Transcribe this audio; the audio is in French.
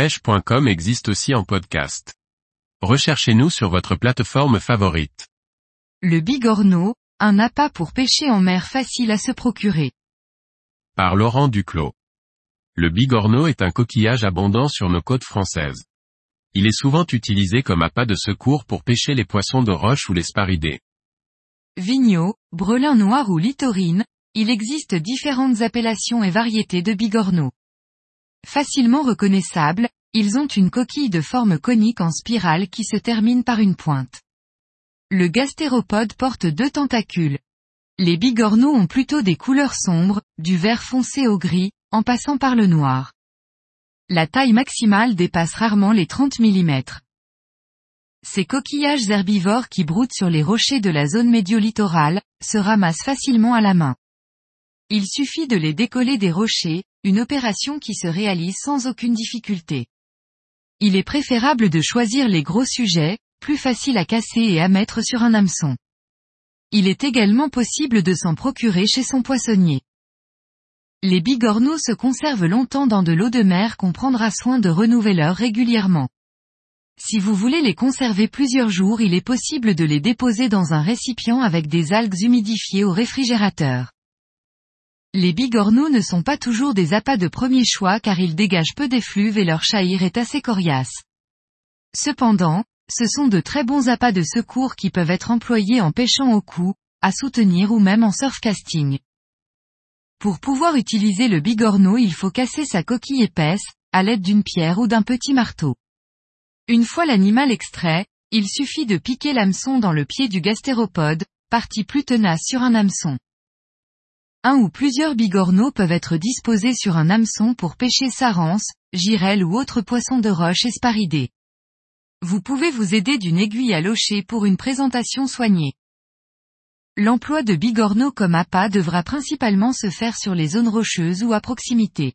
pêche.com existe aussi en podcast. Recherchez-nous sur votre plateforme favorite. Le bigorneau, un appât pour pêcher en mer facile à se procurer. Par Laurent Duclos. Le bigorneau est un coquillage abondant sur nos côtes françaises. Il est souvent utilisé comme appât de secours pour pêcher les poissons de roche ou les sparidés. Vigneault, brelin noir ou litorine, il existe différentes appellations et variétés de bigorneaux. Facilement reconnaissables, ils ont une coquille de forme conique en spirale qui se termine par une pointe. Le gastéropode porte deux tentacules. Les bigorneaux ont plutôt des couleurs sombres, du vert foncé au gris, en passant par le noir. La taille maximale dépasse rarement les 30 mm. Ces coquillages herbivores qui broutent sur les rochers de la zone médio-littorale, se ramassent facilement à la main. Il suffit de les décoller des rochers, une opération qui se réalise sans aucune difficulté. Il est préférable de choisir les gros sujets, plus facile à casser et à mettre sur un hameçon. Il est également possible de s'en procurer chez son poissonnier. Les bigorneaux se conservent longtemps dans de l'eau de mer qu'on prendra soin de renouveler régulièrement. Si vous voulez les conserver plusieurs jours il est possible de les déposer dans un récipient avec des algues humidifiées au réfrigérateur. Les bigorneaux ne sont pas toujours des appâts de premier choix car ils dégagent peu d'effluves et leur chahir est assez coriace. Cependant, ce sont de très bons appâts de secours qui peuvent être employés en pêchant au cou, à soutenir ou même en surfcasting. Pour pouvoir utiliser le bigorneau il faut casser sa coquille épaisse, à l'aide d'une pierre ou d'un petit marteau. Une fois l'animal extrait, il suffit de piquer l'hameçon dans le pied du gastéropode, partie plus tenace sur un hameçon. Un ou plusieurs bigorneaux peuvent être disposés sur un hameçon pour pêcher sarance, girelle ou autres poissons de roche et sparidés. Vous pouvez vous aider d'une aiguille à locher pour une présentation soignée. L'emploi de bigorneaux comme appât devra principalement se faire sur les zones rocheuses ou à proximité.